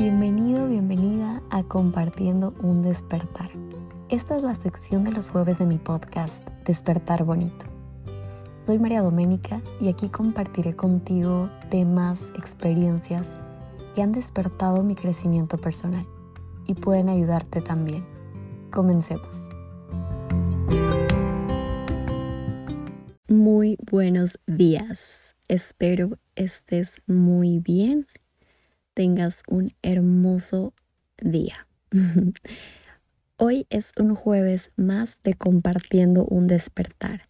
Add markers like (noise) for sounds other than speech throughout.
Bienvenido, bienvenida a Compartiendo un despertar. Esta es la sección de los jueves de mi podcast Despertar Bonito. Soy María Doménica y aquí compartiré contigo temas, experiencias que han despertado mi crecimiento personal y pueden ayudarte también. Comencemos. Muy buenos días. Espero estés muy bien tengas un hermoso día. (laughs) Hoy es un jueves más de compartiendo un despertar.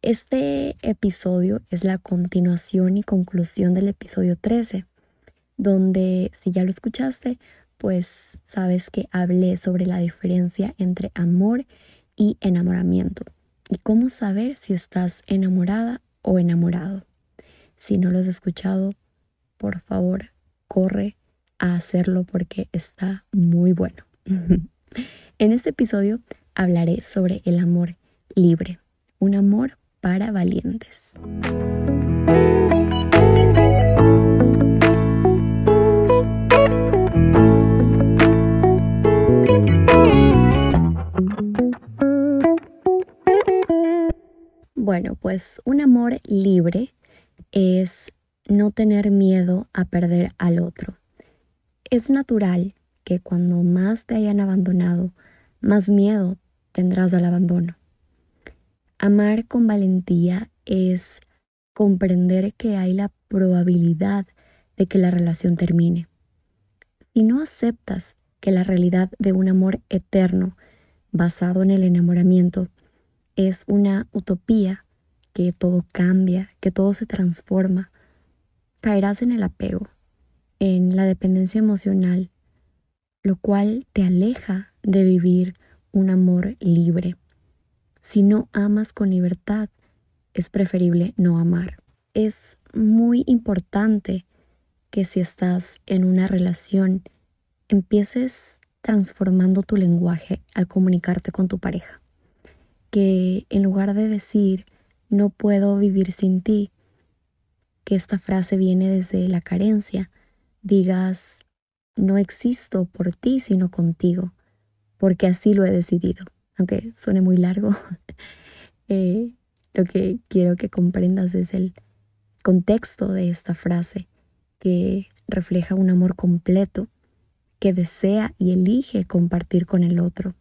Este episodio es la continuación y conclusión del episodio 13, donde si ya lo escuchaste, pues sabes que hablé sobre la diferencia entre amor y enamoramiento y cómo saber si estás enamorada o enamorado. Si no lo has escuchado, por favor, corre a hacerlo porque está muy bueno. (laughs) en este episodio hablaré sobre el amor libre, un amor para valientes. Bueno, pues un amor libre es no tener miedo a perder al otro. Es natural que cuando más te hayan abandonado, más miedo tendrás al abandono. Amar con valentía es comprender que hay la probabilidad de que la relación termine. Si no aceptas que la realidad de un amor eterno basado en el enamoramiento es una utopía, que todo cambia, que todo se transforma, caerás en el apego, en la dependencia emocional, lo cual te aleja de vivir un amor libre. Si no amas con libertad, es preferible no amar. Es muy importante que si estás en una relación, empieces transformando tu lenguaje al comunicarte con tu pareja. Que en lugar de decir, no puedo vivir sin ti, que esta frase viene desde la carencia, digas, no existo por ti, sino contigo, porque así lo he decidido. Aunque suene muy largo, (laughs) eh, lo que quiero que comprendas es el contexto de esta frase, que refleja un amor completo, que desea y elige compartir con el otro.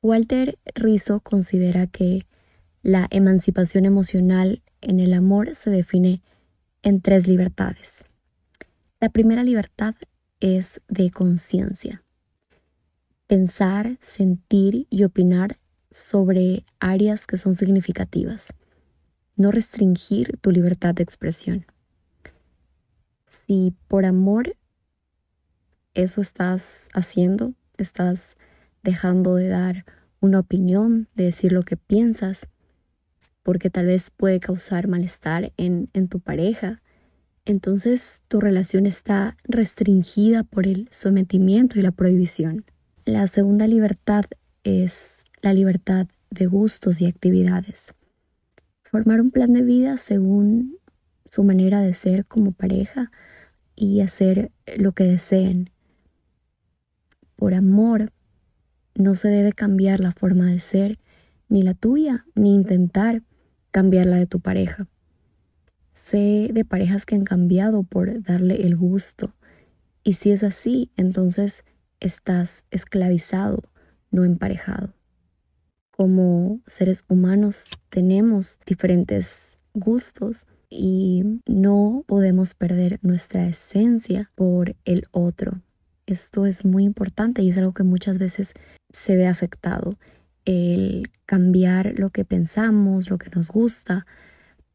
Walter Rizzo considera que la emancipación emocional en el amor se define en tres libertades. La primera libertad es de conciencia. Pensar, sentir y opinar sobre áreas que son significativas. No restringir tu libertad de expresión. Si por amor eso estás haciendo, estás dejando de dar una opinión, de decir lo que piensas, porque tal vez puede causar malestar en, en tu pareja, entonces tu relación está restringida por el sometimiento y la prohibición. La segunda libertad es la libertad de gustos y actividades. Formar un plan de vida según su manera de ser como pareja y hacer lo que deseen. Por amor, no se debe cambiar la forma de ser, ni la tuya, ni intentar cambiar la de tu pareja. Sé de parejas que han cambiado por darle el gusto. Y si es así, entonces estás esclavizado, no emparejado. Como seres humanos tenemos diferentes gustos y no podemos perder nuestra esencia por el otro. Esto es muy importante y es algo que muchas veces se ve afectado. El cambiar lo que pensamos, lo que nos gusta,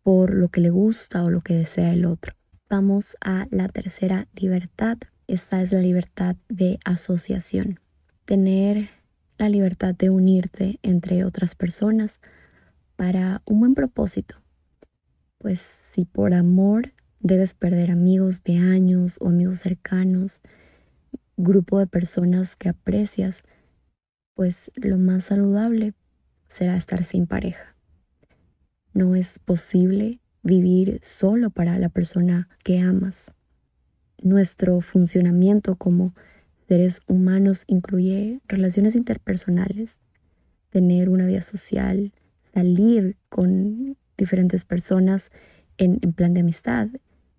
por lo que le gusta o lo que desea el otro. Vamos a la tercera libertad. Esta es la libertad de asociación. Tener la libertad de unirte entre otras personas para un buen propósito. Pues si por amor debes perder amigos de años o amigos cercanos, grupo de personas que aprecias, pues lo más saludable será estar sin pareja. No es posible vivir solo para la persona que amas. nuestro funcionamiento como seres humanos incluye relaciones interpersonales, tener una vida social, salir con diferentes personas en, en plan de amistad,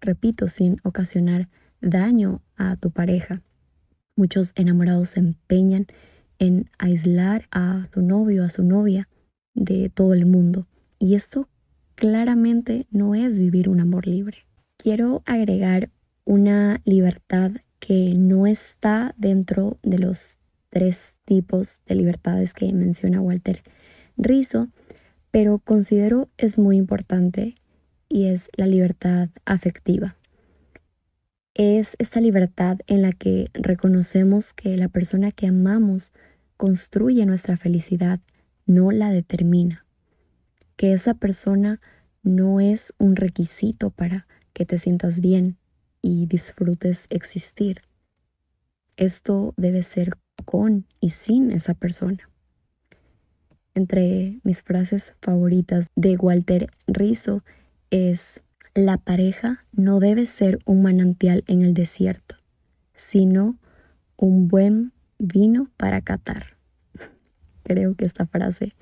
repito, sin ocasionar daño a tu pareja. Muchos enamorados se empeñan en aislar a su novio, a su novia de todo el mundo. Y esto claramente no es vivir un amor libre. Quiero agregar una libertad que no está dentro de los tres tipos de libertades que menciona Walter Rizzo, pero considero es muy importante y es la libertad afectiva. Es esta libertad en la que reconocemos que la persona que amamos construye nuestra felicidad, no la determina. Que esa persona no es un requisito para que te sientas bien y disfrutes existir. Esto debe ser con y sin esa persona. Entre mis frases favoritas de Walter Rizzo es, la pareja no debe ser un manantial en el desierto, sino un buen vino para catar. (laughs) Creo que esta frase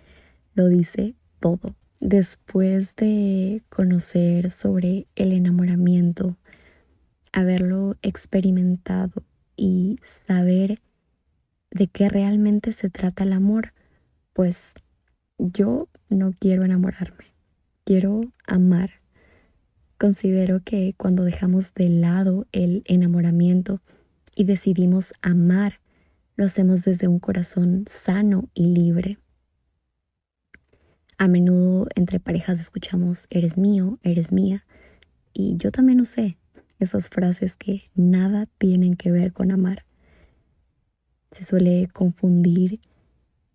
lo dice todo. Después de conocer sobre el enamoramiento, haberlo experimentado y saber de qué realmente se trata el amor, pues yo no quiero enamorarme, quiero amar. Considero que cuando dejamos de lado el enamoramiento y decidimos amar, lo hacemos desde un corazón sano y libre. A menudo entre parejas escuchamos, eres mío, eres mía, y yo también usé esas frases que nada tienen que ver con amar. Se suele confundir,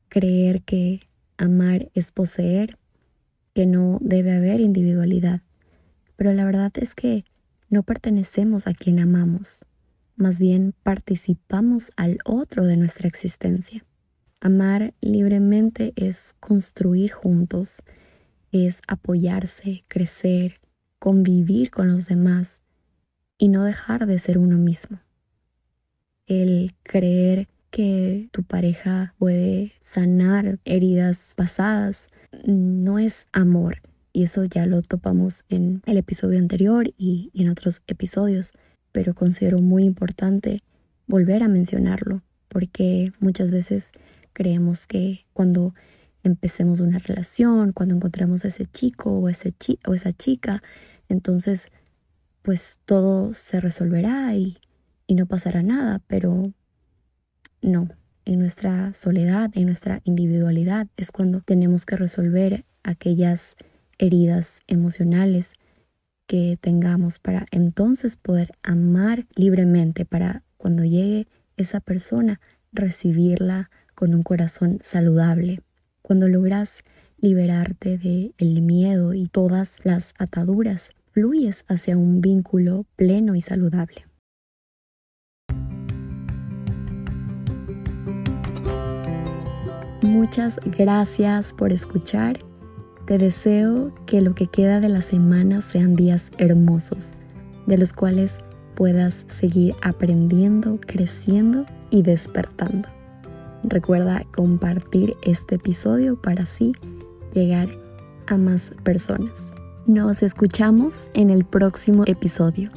creer que amar es poseer, que no debe haber individualidad, pero la verdad es que no pertenecemos a quien amamos, más bien participamos al otro de nuestra existencia. Amar libremente es construir juntos, es apoyarse, crecer, convivir con los demás y no dejar de ser uno mismo. El creer que tu pareja puede sanar heridas pasadas no es amor y eso ya lo topamos en el episodio anterior y, en otros episodios pero considero muy importante volver a mencionarlo, porque muchas veces creemos que cuando empecemos una relación, cuando encontremos a ese chico o, ese o esa chica, entonces pues todo se resolverá y, y no pasará nada, pero no, en nuestra soledad, en nuestra individualidad es cuando tenemos que resolver aquellas heridas emocionales que tengamos para entonces poder amar libremente, para cuando llegue esa persona recibirla con un corazón saludable. Cuando logras liberarte del el miedo y todas las ataduras, fluyes hacia un vínculo pleno y saludable. Muchas gracias por escuchar te deseo que lo que queda de la semana sean días hermosos, de los cuales puedas seguir aprendiendo, creciendo y despertando. Recuerda compartir este episodio para así llegar a más personas. Nos escuchamos en el próximo episodio.